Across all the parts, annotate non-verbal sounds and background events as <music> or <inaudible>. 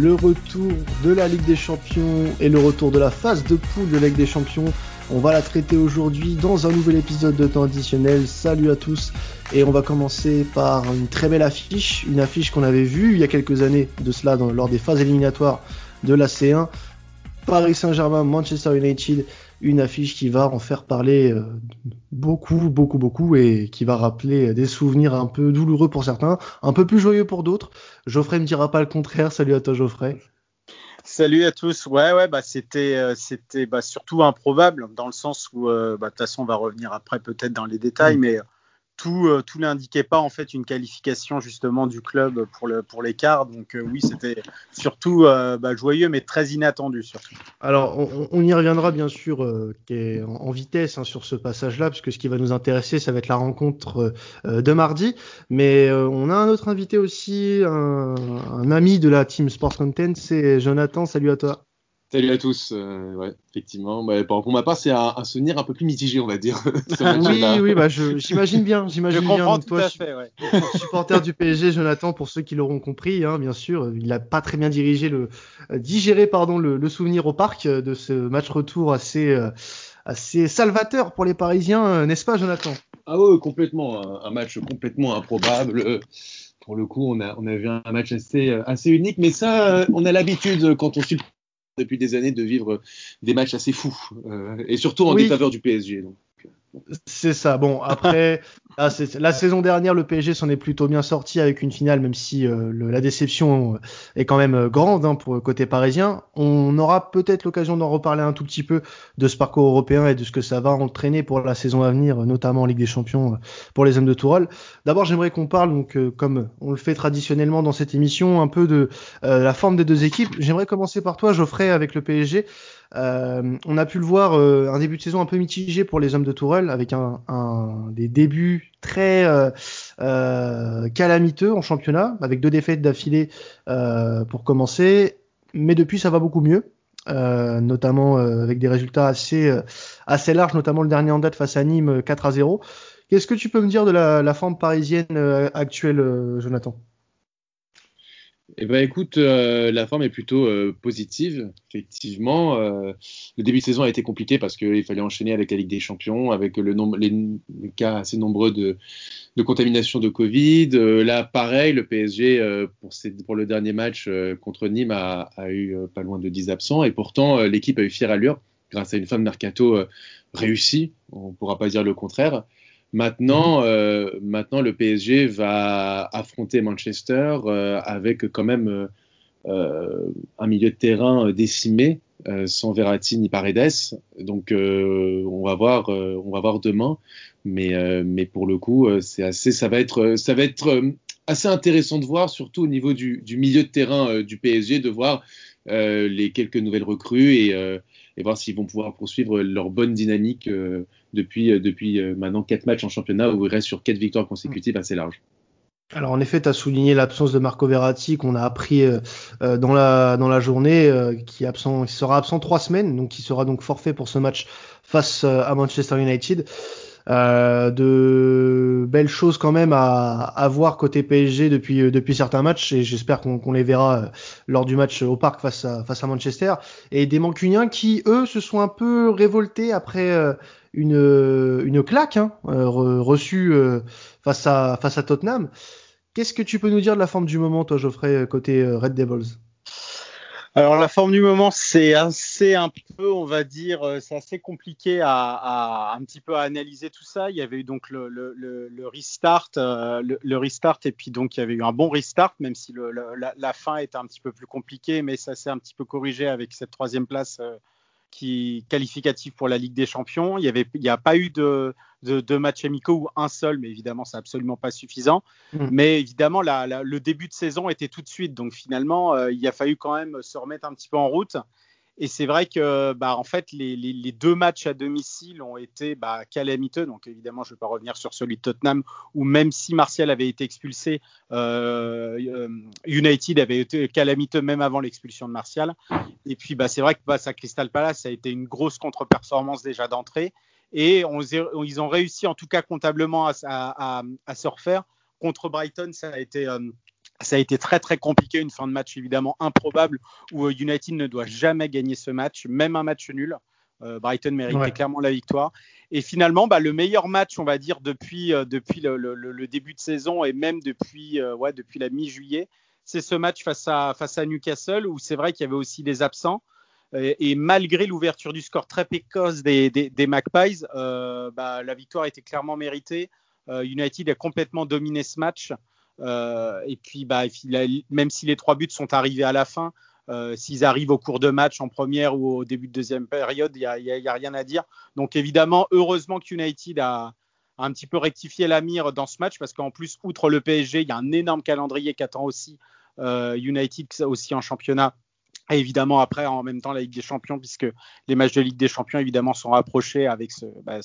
le retour de la Ligue des Champions et le retour de la phase de poule de la Ligue des Champions. On va la traiter aujourd'hui dans un nouvel épisode de temps additionnel. Salut à tous et on va commencer par une très belle affiche, une affiche qu'on avait vue il y a quelques années de cela lors des phases éliminatoires de la C1. Paris Saint-Germain, Manchester United, une affiche qui va en faire parler euh, beaucoup, beaucoup, beaucoup et qui va rappeler des souvenirs un peu douloureux pour certains, un peu plus joyeux pour d'autres. Geoffrey me dira pas le contraire. Salut à toi, Geoffrey. Salut à tous. Ouais, ouais, bah c'était, euh, c'était bah, surtout improbable dans le sens où, euh, bah, de toute façon, on va revenir après peut-être dans les détails, mm. mais tout, euh, tout n'indiquait pas en fait une qualification justement du club pour l'écart. Donc euh, oui, c'était surtout euh, bah, joyeux, mais très inattendu. Alors on, y reviendra bien sûr en, vitesse hein, sur ce passage-là, puisque ce qui va nous intéresser, ça va être la rencontre de mardi. Mais on a un autre invité aussi, un, un ami de la team Sports Content, c'est Jonathan. Salut à toi. Salut à tous. Euh, ouais, effectivement. Bah, pour ma part, c'est un, souvenir un peu plus mitigé, on va dire. <laughs> oui, oui, bah, j'imagine bien. J'imagine bien. tout à fait, ouais. <laughs> supporter du PSG, Jonathan, pour ceux qui l'auront compris, hein, bien sûr, il n'a pas très bien dirigé le, euh, digéré pardon, le, souvenir au parc euh, de ce match retour assez, assez salvateur pour les Parisiens, n'est-ce pas, Jonathan? Ah oui, complètement. Un, match complètement improbable pour le coup, on a, on a vu un match assez, assez unique, mais ça, on a l'habitude quand on suit depuis des années de vivre des matchs assez fous, euh, et surtout en défaveur du PSG. Donc. C'est ça. Bon, après, <laughs> la saison dernière, le PSG s'en est plutôt bien sorti avec une finale, même si euh, la déception est quand même euh, grande hein, pour le côté parisien. On aura peut-être l'occasion d'en reparler un tout petit peu de ce parcours européen et de ce que ça va entraîner pour la saison à venir, notamment en Ligue des Champions euh, pour les hommes de Tourelle. D'abord, j'aimerais qu'on parle, donc, comme on le fait traditionnellement dans cette émission, un peu de la forme des deux équipes. J'aimerais commencer par toi, Geoffrey, avec le PSG. Euh, on a pu le voir, euh, un début de saison un peu mitigé pour les hommes de Tourelle, avec des débuts très euh, calamiteux en championnat, avec deux défaites d'affilée pour commencer. Mais depuis, ça va beaucoup mieux. notamment avec des résultats assez, assez larges, notamment le dernier en date face à Nîmes 4 à 0. Qu'est-ce que tu peux me dire de la forme parisienne actuelle, Jonathan? Eh ben écoute, euh, la forme est plutôt euh, positive, effectivement. Euh, le début de saison a été compliqué parce qu'il fallait enchaîner avec la Ligue des Champions, avec le nombre, les, cas assez nombreux de, de contamination de Covid. là, pareil, le PSG, pour, pour, le dernier match contre Nîmes, a, a eu pas loin de 10 absents. Et pourtant, l'équipe a eu fière allure grâce à une fin de mercato réussie. On ne pourra pas dire le contraire. Maintenant, mhm. euh, maintenant, le PSG va affronter Manchester euh, avec quand même euh, un milieu de terrain décimé, sans Verratti ni Paredes. Donc, on va voir, on va voir demain. Mais, mais pour le coup, c'est assez, ça va être, ça va être assez intéressant de voir, surtout au niveau du, du milieu de terrain du PSG, de voir les quelques nouvelles recrues et, et voir s'ils vont pouvoir poursuivre leur bonne dynamique depuis, euh, depuis euh, maintenant quatre matchs en championnat où il reste sur quatre victoires consécutives assez large. Alors en effet, tu as souligné l'absence de Marco Verratti qu'on a appris euh, dans, la, dans la journée, qui sera absent trois semaines, donc qui sera donc forfait pour ce match face à Manchester United. de belles choses quand même à, à voir côté PSG depuis, depuis certains matchs et j'espère qu'on les verra lors du match au parc face à, face à Manchester. Et des Mancuniens qui, eux, se sont un peu révoltés après une, une claque hein, euh, reçue euh, face, à, face à Tottenham. Qu'est-ce que tu peux nous dire de la forme du moment, toi, Geoffrey, côté euh, Red Devils? Alors la forme du moment, c'est assez un peu, on va dire, c'est assez compliqué à, un petit peu analyser tout ça. Il y avait eu donc le, le, le, restart, le, restart, et puis donc il y avait eu un bon restart, même si la, la, fin était un petit peu plus compliquée, mais ça s'est un petit peu corrigé avec cette troisième place qui qualificatif pour la Ligue des Champions. Il n'y avait, il a pas eu de, de, matchs amicaux ou un seul, mais évidemment, c'est absolument pas suffisant. Mm. Mais évidemment, le début de saison était tout de suite, donc finalement, euh, il a fallu quand même se remettre un petit peu en route. Et c'est vrai que, bah, en fait, les, deux matchs à domicile ont été bah, calamiteux. Donc, évidemment, je ne vais pas revenir sur celui de Tottenham, où même si Martial avait été expulsé, euh, euh, United avait été calamiteux même avant l'expulsion de Martial. Et puis, bah, c'est vrai que face à Crystal Palace, ça a été une grosse contre-performance déjà d'entrée. Et ils ont réussi, en tout cas comptablement, à, se refaire. Contre Brighton, ça a été. Euh, Ça a été très très compliqué, une fin de match évidemment improbable où United ne doit jamais gagner ce match, même un match nul. Brighton méritait clairement la victoire. Et finalement, bah, le meilleur match, on va dire, depuis, depuis le, début de saison et même depuis, ouais, depuis la mi-juillet, c'est ce match face à, face à Newcastle où c'est vrai qu'il y avait aussi des absents. Et, malgré l'ouverture du score très précoce des, des, Magpies, euh, bah, la victoire était clairement méritée. Euh, United a complètement dominé ce match. Euh, et puis, bah, même si les trois buts sont arrivés à la fin, s'ils arrivent au cours de match en première ou au début de deuxième période, il n'y a, rien à dire. Donc évidemment, heureusement que United a, un petit peu rectifié la mire dans ce match parce qu'en plus, outre le PSG, il y a un énorme calendrier qui attend aussi United aussi en championnat et évidemment, après, en même temps, la Ligue des Champions, puisque les matchs de Ligue des Champions, évidemment, sont rapprochés avec ce, bah,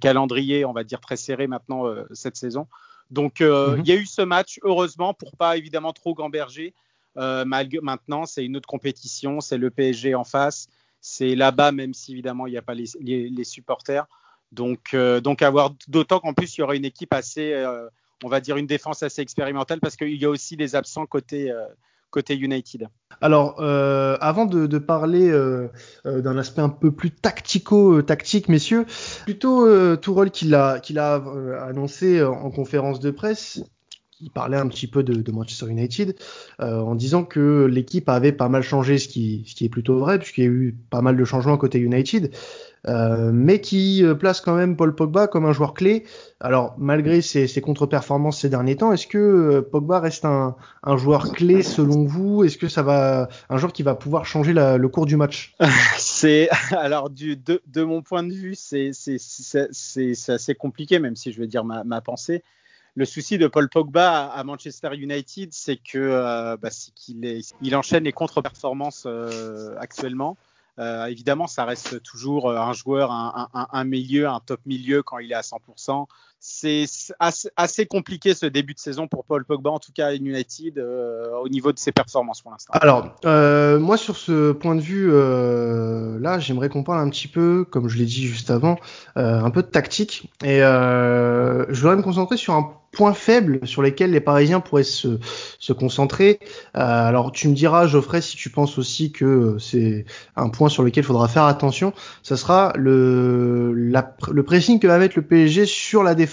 calendrier, on va dire, très serré maintenant euh, cette saison. Donc, euh, mhm. il y a eu ce match, heureusement, pour pas évidemment trop gamberger. Euh, maintenant, c'est une autre compétition, c'est le PSG en face, c'est là-bas, même si évidemment, il n'y a pas les, les, supporters. Donc, donc avoir d'autant qu'en plus, il y aura une équipe assez, on va dire, une défense assez expérimentale, parce qu'il y a aussi des absents côté côté United. Alors, euh, avant de, parler euh, euh, d'un aspect un peu plus tactico-tactique, messieurs, plutôt Tourol qui l'a annoncé en conférence de presse, il parlait un petit peu de, Manchester United en disant que l'équipe avait pas mal changé, ce qui, ce qui est plutôt vrai, puisqu'il y a eu pas mal de changements côté United. Euh, mais qui euh, place quand même Paul Pogba comme un joueur clé. Alors, malgré ses, contre-performances ces derniers temps, est-ce que euh, Pogba reste un, joueur clé selon vous? Est-ce que ça va un joueur qui va pouvoir changer le cours du match? <laughs> C'est alors de, mon point de vue, c'est assez compliqué, même si je vais dire ma, pensée. Le souci de Paul Pogba à, Manchester United, c'est que bah, qu'il il enchaîne les contre-performances actuellement. Euh, évidemment, ça reste toujours euh, un joueur, un, milieu, un top milieu quand il est à 100%. C'est assez, compliqué ce début de saison pour Paul Pogba, en tout cas à United, euh, au niveau de ses performances pour l'instant. Alors, moi sur ce point de vue, là, j'aimerais qu'on parle un petit peu, comme je l'ai dit juste avant, un peu de tactique. Et je voudrais me concentrer sur un points faibles sur lesquels les Parisiens pourraient se, se concentrer. Euh, alors tu me diras, Geoffrey, si tu penses aussi que c'est un point sur lequel il faudra faire attention, ça sera le, le pressing que va mettre le PSG sur la défense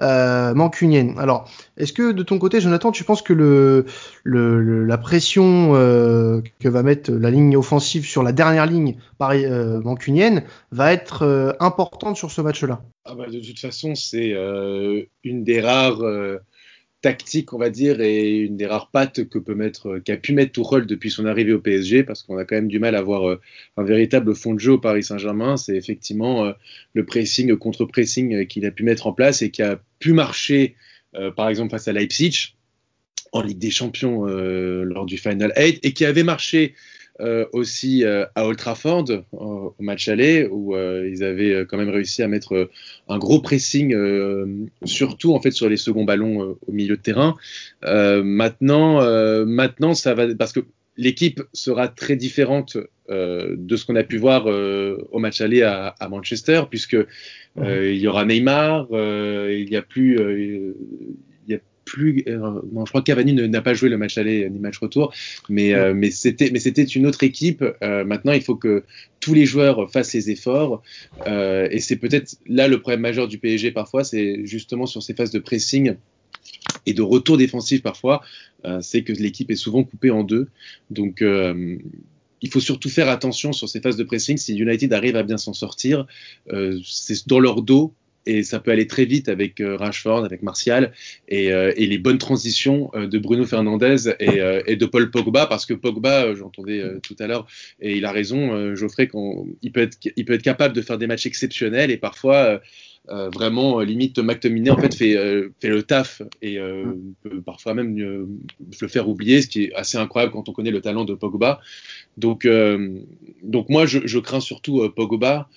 euh, mancunienne. Alors, est-ce que de ton côté, Jonathan, tu penses que la pression euh, que va mettre la ligne offensive sur la dernière ligne euh, mancunienne va être importante sur ce match-là? Ah bah, De toute façon, c'est une des rares tactique, on va dire, et une des rares pattes que peut mettre, qu'a pu mettre Tourelle depuis son arrivée au PSG, parce qu'on a quand même du mal à avoir euh, un véritable fond de jeu au Paris Saint-Germain. C'est effectivement euh, le pressing, contre-pressing euh, qu'il a pu mettre en place et qui a pu marcher, par exemple, face à Leipzig en Ligue des Champions lors du Final 8 et qui avait marché euh, aussi euh, à Old Trafford au, match aller où euh, ils avaient quand même réussi à mettre un gros pressing surtout en fait sur les seconds ballons au milieu de terrain. maintenant, maintenant ça va parce que l'équipe sera très différente de ce qu'on a pu voir au match aller à, à Manchester puisque il y aura Neymar, il n'y a plus plus. Euh, je crois que Cavani n'a pas joué le match aller ni match retour, mais, euh, mais c'était mais c'était une autre équipe. Euh, maintenant, il faut que tous les joueurs fassent les efforts, et c'est peut-être là le problème majeur du PSG parfois, c'est justement sur ces phases de pressing et de retour défensif parfois, c'est que l'équipe est souvent coupée en deux. Donc il faut surtout faire attention sur ces phases de pressing. Si United arrive à bien s'en sortir, c'est dans leur dos et ça peut aller très vite avec euh, Rashford, avec Martial et, euh, les bonnes transitions euh, de Bruno Fernandez et, de Paul Pogba. Parce que Pogba, j'entendais tout à l'heure et il a raison, Geoffrey, il peut être capable de faire des matchs exceptionnels et parfois vraiment limite McTominay en fait fait, le taf et peut parfois même le faire oublier ce qui est assez incroyable quand on connaît le talent de Pogba. Donc donc moi je, crains surtout Pogba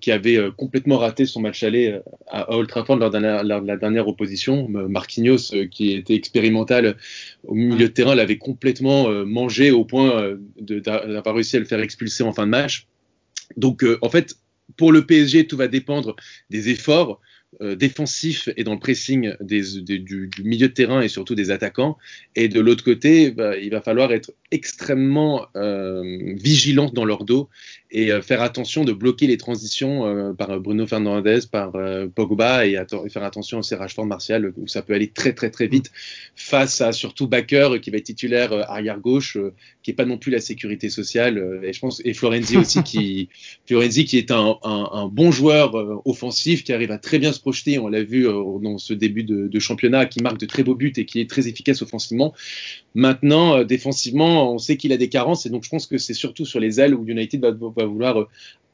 qui avait euh, complètement raté son match aller euh, à Old Trafford lors de la, dernière opposition. Marquinhos, qui était expérimental au milieu de terrain, l'avait complètement mangé au point d'avoir réussi à le faire expulser en fin de match. Donc, en fait, pour le PSG, tout va dépendre des efforts. euh, défensif et dans le pressing des, du, milieu de terrain et surtout des attaquants. Et de l'autre côté, bah, il va falloir être extrêmement euh, vigilant dans leur dos et euh, faire attention de bloquer les transitions euh, par Bruno Fernandez, par Pogba et, faire attention aussi à Rashford Martial où ça peut aller très très très vite face à surtout Baker qui va être titulaire arrière gauche, qui est pas non plus la sécurité sociale et je pense et Florenzi <laughs> aussi qui Florenzi qui est un, un, un bon joueur offensif qui arrive à très bien se projeter. On l'a vu dans ce début de, de, championnat qui marque de très beaux buts et qui est très efficace offensivement. Maintenant défensivement on sait qu'il a des carences et donc je pense que c'est surtout sur les ailes où United va, vouloir euh,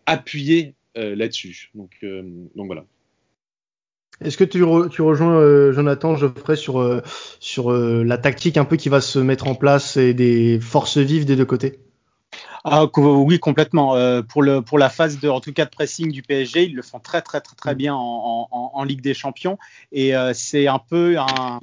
appuyer euh, là-dessus. Donc, euh, donc voilà. Est-ce que tu, rejoins Jonathan Geoffrey sur, sur la tactique un peu qui va se mettre en place et des forces vives des deux côtés? Ah, oui, complètement. pour, le, pour la phase de, en tout cas de pressing du PSG, ils le font très très très très mm. bien en, en Ligue des Champions et c'est un peu un,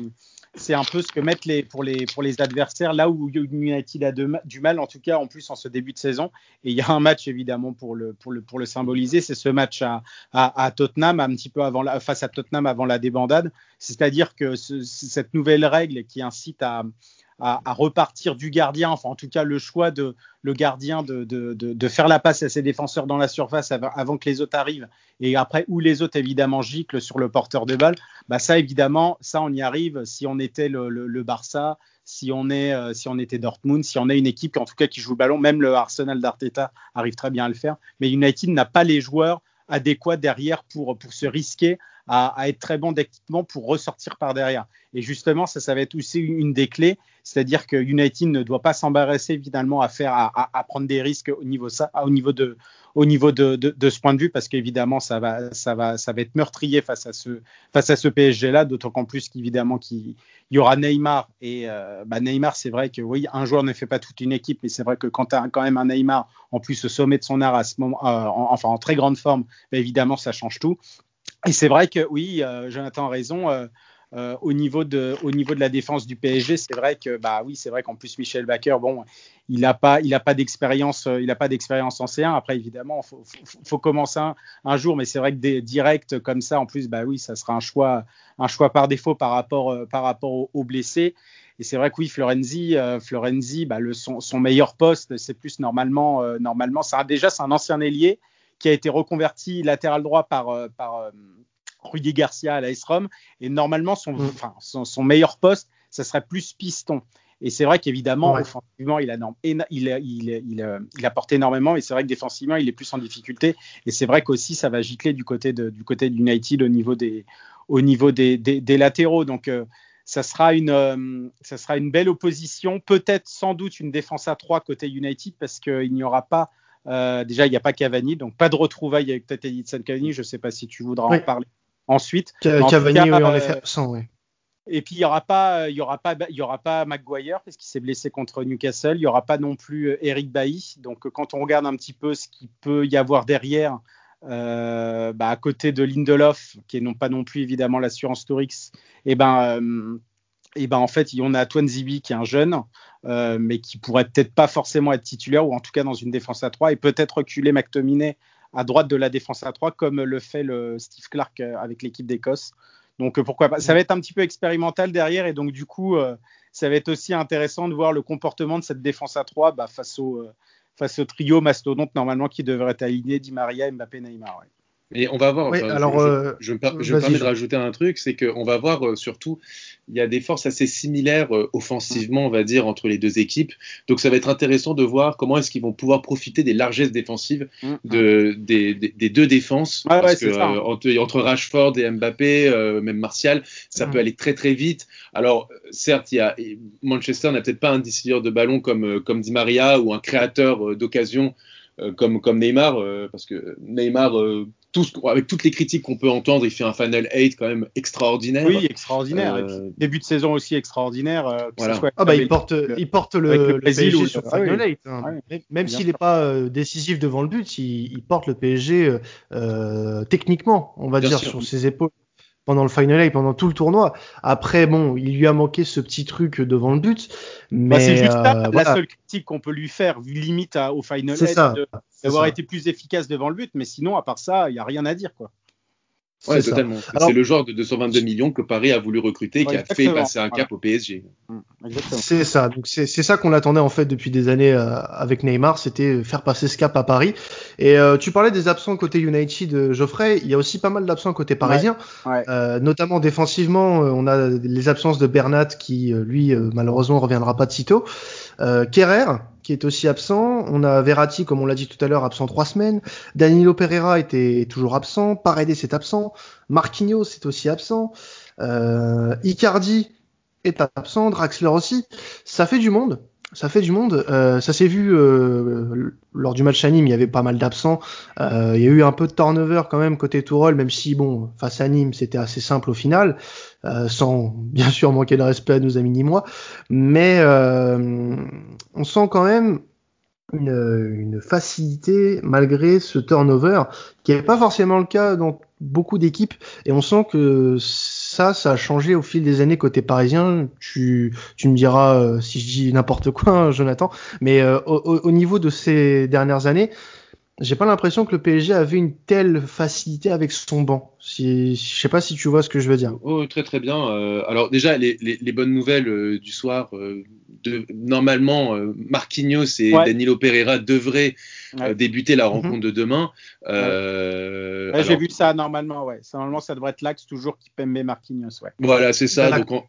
c'est un peu ce que mettent les, pour, les, pour les adversaires, là où United a du mal, en tout cas en plus en ce début de saison. Et il y a un match évidemment pour le, pour le, pour le symboliser, c'est ce match à, à, Tottenham, un petit peu avant la, face à Tottenham avant la débandade. C'est-à-dire que cette nouvelle règle qui incite à, à, repartir du gardien, enfin en tout cas le choix de le gardien de, faire la passe à ses défenseurs dans la surface avant, que les autres arrivent, et après où les autres évidemment giclent sur le porteur de balle, bah ça évidemment, ça on y arrive. Si on était le, Barça, si on, est, euh, si on était Dortmund, si on est une équipe en tout cas qui joue le ballon, même le Arsenal d'Arteta arrive très bien à le faire, mais United n'a pas les joueurs adéquats derrière pour, pour se risquer à, être très bon techniquement pour ressortir par derrière. Et justement, ça, ça va être aussi une des clés, c'est-à-dire que United ne doit pas s'embarrasser finalement à faire, à, prendre des risques au niveau ça, au niveau de, au niveau de, ce point de vue, parce qu'évidemment, ça va, ça va, ça va être meurtrier face à ce, face à ce PSG-là, d'autant qu'en plus qu'évidemment qu'il y aura Neymar et euh, bah Neymar, c'est vrai que oui, un joueur ne fait pas toute une équipe, mais c'est vrai que quand tu as quand même un Neymar en plus au sommet de son art à ce moment, euh, enfin en très grande forme, bah, évidemment, ça change tout. Et c'est vrai que oui, euh, Jonathan a raison. Euh, euh, au niveau de au niveau de la défense du PSG, c'est vrai que bah oui, c'est vrai qu'en plus Michel Baker, bon, il n'a pas il a pas d'expérience il a pas d'expérience en C1. Après évidemment, faut, faut, commencer un, jour, mais c'est vrai que des directs comme ça, en plus, bah oui, ça sera un choix un choix par défaut par rapport par rapport aux, blessés. Et c'est vrai que oui, Florenzi, Florenzi, bah, le, son, son, meilleur poste, c'est plus normalement, normalement, ça déjà c'est un ancien ailier qui a été reconverti latéral droit par, euh, par euh, Rudy Garcia à la. Et normalement, son, mm. enfin, son, meilleur poste, ça serait plus piston. Et c'est vrai qu'évidemment, offensivement, il a, il, il, il, apporte énormément. Et c'est vrai que défensivement, il est plus en difficulté. Et c'est vrai qu'aussi, ça va gicler du côté de, du côté d'United au niveau des, au niveau des, des, latéraux. Donc, euh, ça, sera une, ça sera une belle opposition. Peut-être, sans doute, une défense à 3 côté United parce qu'il n'y aura pas euh, déjà, il n'y a pas Cavani, donc pas de retrouvailles avec peut-être Edison Cavani. Je ne sais pas si tu voudras en parler ensuite. Cavani, oui, en effet, absent, oui. Et puis il y aura pas, il y aura pas, il y aura pas Maguire parce qu'il s'est blessé contre Newcastle. Il y aura pas non plus euh, Eric Bailly. Donc quand on regarde un petit peu ce qu'il peut y avoir derrière, euh, bah, à côté de Lindelof, qui est non pas non plus évidemment l'assurance Tourix, et eh ben, euh, et ben en fait, on a Zibi qui est un jeune, euh, mais qui pourrait peut-être pas forcément être titulaire, ou en tout cas dans une défense à 3, et peut-être reculer McTominay à droite de la défense à 3, comme le fait Steve Clark euh, avec l'équipe d'Écosse. Donc euh, pourquoi pas Ça va être un petit peu expérimental derrière, et donc du coup, ça va être aussi intéressant de voir le comportement de cette défense à 3 bah, face, au, trio mastodonte normalement qui devrait être aligné, Di Maria, Mbappé, Neymar. Et on va voir. alors, je, me, permets de rajouter un truc, c'est qu'on va voir euh, surtout, il y a des forces assez similaires euh, offensivement, on va dire, entre les deux équipes. Donc ça va être intéressant de voir comment est-ce qu'ils vont pouvoir profiter des largesses défensives mm, de, mm. des, des, deux défenses. parce que, euh, entre, Rashford et Mbappé, même Martial, ça mm. peut aller très très vite. Alors certes, il y a, Manchester n'a peut-être pas un décideur de ballon comme, comme Di Maria ou un créateur d'occasion comme, comme Neymar, parce que Neymar avec toutes les critiques qu'on peut entendre, il fait un Final 8 quand même extraordinaire. Oui, extraordinaire. Euh, début de saison aussi extraordinaire. Euh, ah bah, il, porte, il porte le, PSG sur Final 8. Hein. même s'il n'est pas euh, décisif devant le but, il, porte le PSG techniquement, on va dire, sur ses épaules pendant le final et pendant tout le tournoi. Après, bon, il lui a manqué ce petit truc devant le but. Bah, mais c'est juste la seule critique qu'on peut lui faire, limite au final d'avoir été plus efficace devant le but. Mais sinon, à part ça, il n'y a rien à dire. quoi. Ouais, totalement. C'est le genre de 222 millions que Paris a voulu recruter, qui a fait passer un cap au PSG. Mm, c'est ça. Donc c'est ça qu'on attendait en fait depuis des années euh, avec Neymar, c'était faire passer ce cap à Paris. Et euh, tu parlais des absents côté United, Geoffrey. Il y a aussi pas mal d'absents côté parisien, euh, notamment défensivement. on a les absences de Bernat qui, lui, malheureusement, reviendra pas de sitôt. Kerrer qui est aussi absent. On a Verratti, comme on l'a dit tout à l'heure, absent trois semaines. Danilo Pereira était toujours absent. Paredes est absent. Marquinhos est aussi absent. Euh, Icardi est absent. Draxler aussi. Ça fait du monde ça fait du monde. Euh, ça s'est vu euh, lors du match à Nîmes, il y avait pas mal d'absents. Euh, il y a eu un peu de turnover quand même côté Tourol, même si bon, face à Nîmes, c'était assez simple au final, sans <laughs> bien sûr manquer de respect à nos amis nîmois. Mais on sent quand même une, facilité malgré ce turnover, qui n'est pas forcément le cas dans beaucoup d'équipes et on sent que ça, ça a changé au fil des années côté parisien. Tu, tu me diras euh, si je dis n'importe quoi, <laughs> Jonathan, mais euh, au, niveau de ces dernières années, j'ai pas l'impression que le PSG avait une telle facilité avec son banc. Si, je sais pas si tu vois ce que je veux dire. Oh, très très bien. Euh, alors déjà, les, les, les bonnes nouvelles euh, du soir, euh, de, normalement, euh, Marquinhos et Danilo Pereira devraient débuter la mhm. rencontre de demain. Ouais. J'ai vu ça normalement, ouais. Normalement, ça devrait être l'axe toujours qui met Marquinhos, ouais. Voilà, c'est ça. Donc,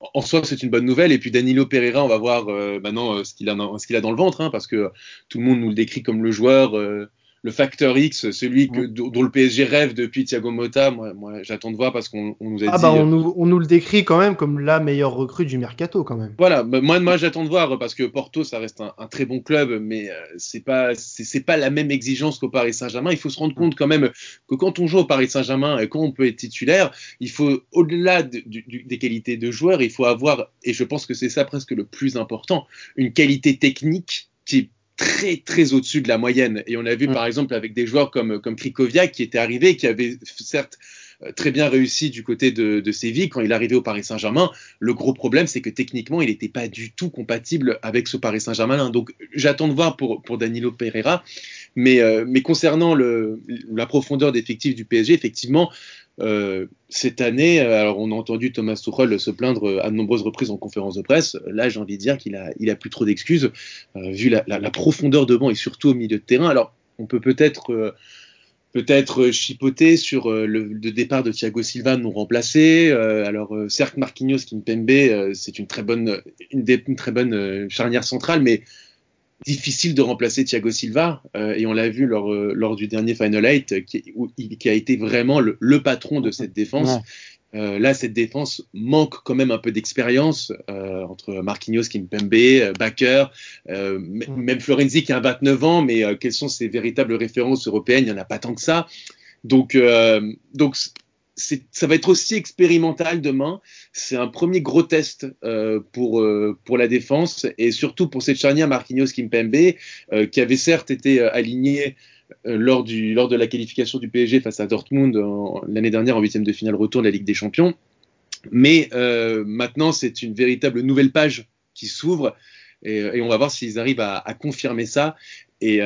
en soi, c'est une bonne nouvelle. Et puis Danilo Pereira, on va voir euh, maintenant euh, ce qu'il a, dans le ventre, hein, parce que tout le monde nous le décrit comme le joueur euh, le facteur X, celui que, dont le PSG rêve depuis Thiago Motta, moi, moi j'attends de voir parce qu'on nous a ah Bah on, nous, on, nous, le décrit quand même comme la meilleure recrue du mercato quand même. Voilà, bah, moi, moi j'attends de voir parce que Porto ça reste un, un très bon club, mais euh, c'est pas c'est pas la même exigence qu'au Paris Saint-Germain. Il faut se rendre compte quand même que quand on joue au Paris Saint-Germain et quand on peut être titulaire, il faut au-delà de, des qualités de joueur, il faut avoir et je pense que c'est ça presque le plus important, une qualité technique très très au-dessus de la moyenne. Et on a vu mm. par exemple avec des joueurs comme, comme Krikoviak qui était arrivé, qui avait certes euh, très bien réussi du côté de, de Séville quand il est arrivé au Paris Saint-Germain. Le gros problème, c'est que techniquement, il n'était pas du tout compatible avec ce Paris Saint-Germain. Donc j'attends de voir pour, pour Danilo Pereira. Mais, euh, mais concernant le, la profondeur d'effectif du PSG, effectivement, euh, cette année, euh, alors on a entendu Thomas Tuchel se plaindre euh, à de nombreuses reprises en conférence de presse. Là, j'ai envie de dire qu'il a, plus trop d'excuses vu la, profondeur de banc et surtout au milieu de terrain. Alors, on peut peut-être chipoter sur le, départ de Thiago Silva nous remplacer. alors certes Marquinhos Kimpembe, c'est une très bonne une très bonne charnière centrale, mais difficile de remplacer Thiago Silva euh, et on l'a vu lors, euh, lors du dernier Final 8 qui, où, qui a été vraiment le, le, patron de cette défense. Euh, là, cette défense manque quand même un peu d'expérience euh, entre Marquinhos, Kimpembe, Bakker, même Florenzi qui a 29 ans, mais quelles sont ses véritables références européennes? Il n'y en a pas tant que ça. Donc, donc ça va être aussi expérimental demain. C'est un premier gros test euh, pour, euh, pour la défense et surtout pour cette charnière Marquinhos Kimpembe euh, qui avait certes été aligné euh, lors, du, lors de la qualification du PSG face à Dortmund l'année dernière en huitième de finale retour de la Ligue des Champions. Mais maintenant, c'est une véritable nouvelle page qui s'ouvre et, on va voir s'ils arrivent à, confirmer ça. Et,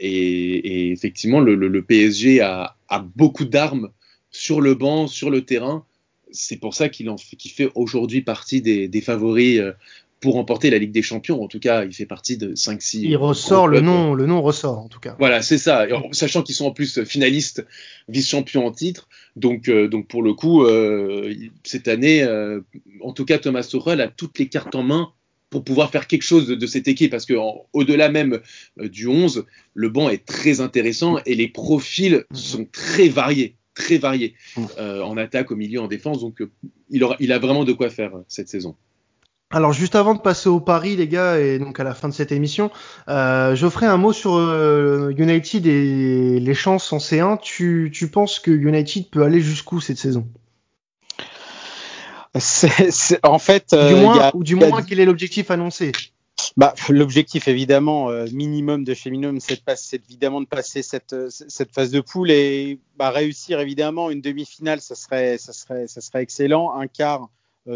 effectivement, le, PSG a, a beaucoup d'armes sur le banc, sur le terrain. C'est pour ça qu'il qu fait aujourd'hui partie des, des favoris euh, pour remporter la Ligue des Champions. En tout cas, il fait partie de 5-6. Il ressort, le nom, le nom ressort en tout cas. Voilà, c'est ça. sachant qu'ils sont en plus finalistes, vice-champions en titre. Donc, euh, donc pour le coup, euh, cette année, euh, en tout cas, Thomas Tuchel a toutes les cartes en main pour pouvoir faire quelque chose de, de cette équipe parce que au-delà même du 11, le banc est très intéressant et les profils sont très variés très varié mm. euh, en attaque, au milieu, en défense. Donc, euh, il, aura, il a vraiment de quoi faire euh, cette saison. Alors juste avant de passer au Paris les gars et donc à la fin de cette émission, euh, je ferai un mot sur euh, United et les chances en C1. Tu, tu penses que United peut aller jusqu'où cette saison? C'est, En fait, du moins, a, ou du moins quel est l'objectif annoncé? Bah, L'objectif, évidemment, euh, minimum de chez Minimum, c'est, évidemment de passer cette, euh, cette phase de poule et bah, réussir, évidemment, une demi-finale, ça serait, ça, serait, ça serait excellent. Un quart,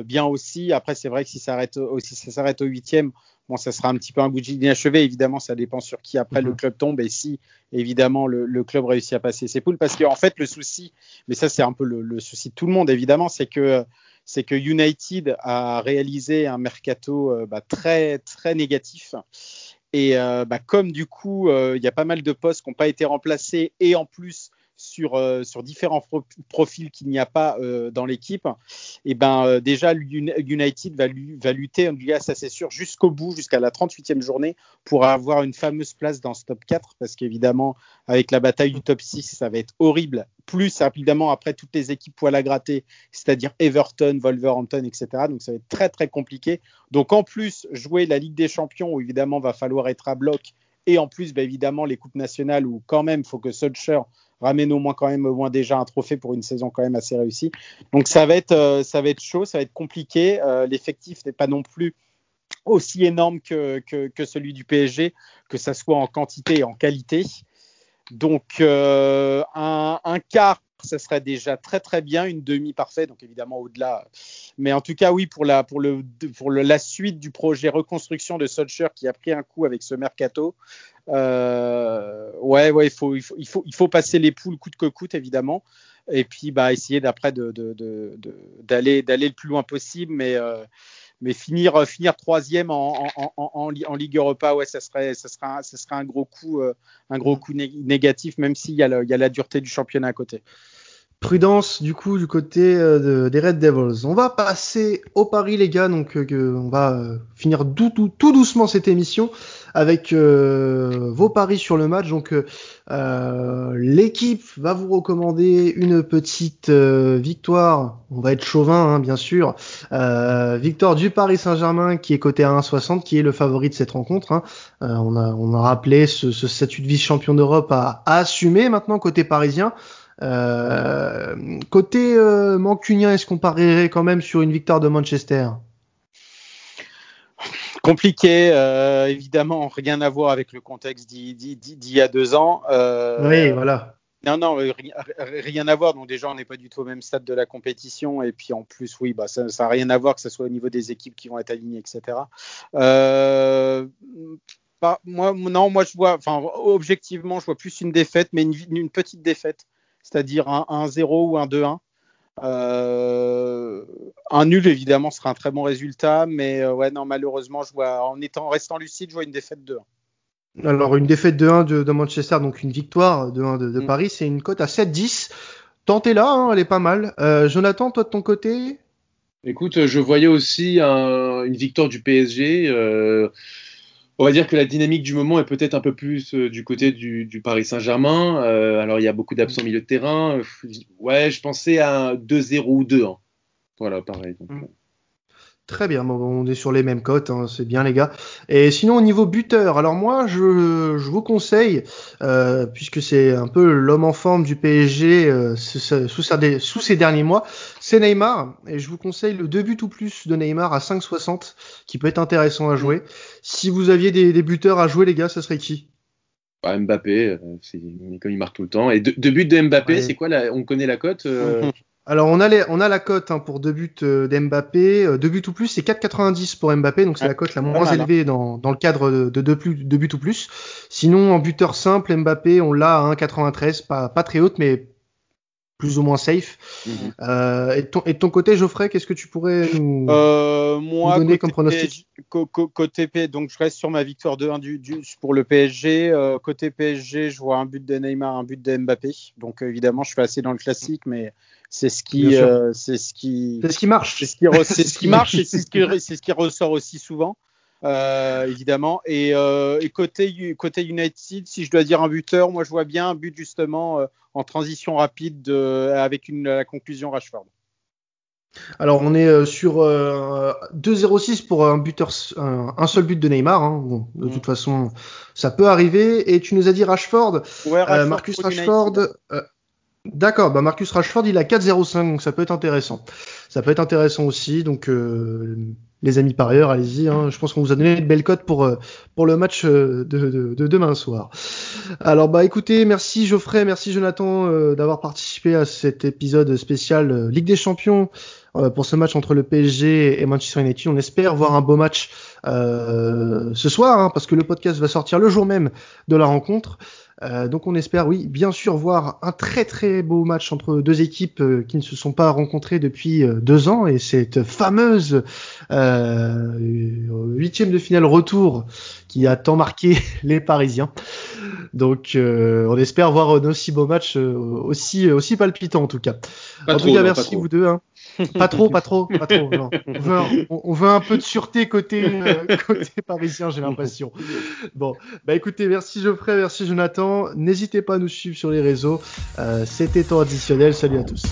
bien aussi. Après, c'est vrai que si ça s'arrête si ça s'arrête au huitième, bon, ça sera un petit peu un goût inachevé. Évidemment, ça dépend sur qui après le mhm. club tombe et si évidemment le, club réussit à passer ses poules. Parce qu'en fait, le souci, mais ça c'est un peu le, souci de tout le monde évidemment, c'est que c'est que United a réalisé un mercato bah, très très négatif et euh, bah, comme du coup, euh, il y a pas mal de postes qui n'ont pas été remplacés et en plus sur, euh, sur différents profils qu'il n'y a pas euh, dans l'équipe, et ben euh, déjà United va, va lutter, en ça c'est sûr, jusqu'au bout, jusqu'à la 38e journée, pour avoir une fameuse place dans ce top 4, parce qu'évidemment, avec la bataille du top 6, ça va être horrible. Plus évidemment après toutes les équipes poil à gratter, c'est-à-dire Everton, Wolverhampton, etc. Donc ça va être très très compliqué. Donc en plus, jouer la Ligue des Champions, où évidemment va falloir être à bloc, et en plus, bah, évidemment, les coupes nationales où quand même, il faut que Solskjaer ramène au moins quand même au moins déjà un trophée pour une saison quand même assez réussie. Donc ça va être euh, ça va être chaud, ça va être compliqué. Euh, l'effectif n'est pas non plus aussi énorme que, celui du PSG, que ça soit en quantité et en qualité. Donc euh, un, quart ça serait déjà très très bien, une demi parfaite, donc évidemment au-delà. Mais en tout cas, oui, pour la, pour le, pour la suite du projet reconstruction de Solskjaer qui a pris un coup avec ce mercato, euh, ouais, ouais, il faut, il faut, il faut, il faut passer les poules coûte que coûte, évidemment. Et puis, bah, essayer d'après d'aller de, de, d'aller le plus loin possible, mais euh, mais finir finir troisième en, en, en, en, Ligue Europa, ouais, ça serait ça serait un, ça serait un gros coup euh, un gros coup négatif, même s'il y a il y a la dureté du championnat à côté. Prudence du coup du côté euh, des Red Devils. On va passer au Paris les gars, donc euh, on va euh, finir tout, doucement cette émission avec vos paris sur le match. Donc l'équipe va vous recommander une petite victoire. On va être chauvin hein, bien sûr. victoire du Paris Saint-Germain qui est coté à 1,60, qui est le favori de cette rencontre. Hein. on, a, rappelé ce, statut de vice-champion d'Europe à assumer maintenant côté parisien. Euh, côté euh, mancunien, est-ce qu'on parierait quand même sur une victoire de Manchester? Compliqué, euh, évidemment, rien à voir avec le contexte d'il y a deux ans. oui, voilà. Non, non, rien à voir. Donc déjà, on n'est pas du tout au même stade de la compétition. Et puis en plus, oui, bah, ça n'a rien à voir que ce soit au niveau des équipes qui vont être alignées, etc. moi, non, moi je vois, enfin, objectivement, je vois plus une défaite, mais une petite défaite c'est-à-dire un 1-0 ou un 2-1. Euh, un nul évidemment serait un très bon résultat, mais euh, ouais non malheureusement je vois en étant restant lucide je vois une défaite de 1. Alors une défaite de 1 de, Manchester donc une victoire de 1 de, mm. Paris c'est une cote à 7-10. Tentez-la, hein, elle est pas mal. Euh, Jonathan, toi de ton côté? Écoute, je voyais aussi une victoire du PSG on va dire que la dynamique du moment est peut-être un peu plus euh, du côté du, Paris Saint-Germain. Euh, alors, il y a beaucoup d'absents milieu de terrain. Ouais, je pensais à 2-0 ou 2. Hein. Voilà, pareil. Mm. Très bien, on est sur les mêmes cotes, hein, c'est bien les gars. Et sinon au niveau buteur, alors moi je, je vous conseille, euh, puisque c'est un peu l'homme en forme du PSG euh, sous, sous, ces derniers mois, c'est Neymar. Et je vous conseille le 2 buts ou plus de Neymar à 5,60 qui peut être intéressant à jouer. Si vous aviez des, des buteurs à jouer les gars, ça serait qui? Bah, Mbappé, euh, comme il marque tout le temps. Et deux, buts de Mbappé, c'est quoi la, On connaît la cote <laughs> Alors on a, les, on a la cote hein, pour deux buts euh, d'Mbappé, euh, deux buts ou plus, c'est 4,90 pour Mbappé, donc c'est la cote la moins hein. élevée dans, dans le cadre de deux, plus, deux buts ou plus. Sinon en buteur simple, Mbappé, on l'a à 1,93, pas, pas très haute, mais plus ou moins safe. Mhm. euh, et, ton, et de ton côté, Geoffrey, qu'est-ce que tu pourrais nous, euh, moi, donner comme pronostic Côté PSG, donc je reste sur ma victoire de 1 du, du, pour le PSG. Euh, côté PSG, je vois un but de Neymar, un but de Mbappé. Donc évidemment, je fais assez dans le classique, mais c'est ce qui, euh, c'est ce qui, c'est ce qui marche. C'est ce qui, c'est ce qui marche et c'est ce qui, <laughs> c'est ce qui ressort aussi souvent. Euh, évidemment. Et, euh, et, côté, côté United, si je dois dire un buteur, moi je vois bien un but justement en transition rapide de, avec une, la conclusion Rashford. Alors on est sur 2-0-6 pour un buteur, un, seul but de Neymar. Hein. Bon, de toute mm. façon, ça peut arriver. Et tu nous as dit Rashford, ouais, Rashford Marcus Rashford. D'accord, bah Marcus Rashford il a 4-0-5 donc ça peut être intéressant. Ça peut être intéressant aussi donc euh, les amis parieurs allez-y. Hein. Je pense qu'on vous a donné une belle cote pour euh, pour le match euh, de, de, de, demain soir. Alors bah écoutez, merci Geoffrey, merci Jonathan d'avoir participé à cet épisode spécial Ligue des Champions pour ce match entre le PSG et Manchester United. On espère voir un beau match ce soir, hein, parce que le podcast va sortir le jour même de la rencontre. Euh, donc on espère, oui, bien sûr, voir un très très beau match entre deux équipes euh, qui ne se sont pas rencontrées depuis euh, deux ans et cette fameuse huitième de finale retour qui a tant marqué <laughs> les Parisiens. Donc on espère voir un aussi beau match, aussi aussi palpitant en tout cas. en tout cas, merci vous deux. Hein. Pas trop, pas trop, pas trop. On, veut un, peu de sûreté côté, euh, <laughs> côté parisien, j'ai l'impression. Bon, bah écoutez, merci Geoffrey, merci Jonathan. N'hésitez pas à nous suivre sur les réseaux. Euh, C'était temps additionnel. Salut à tous.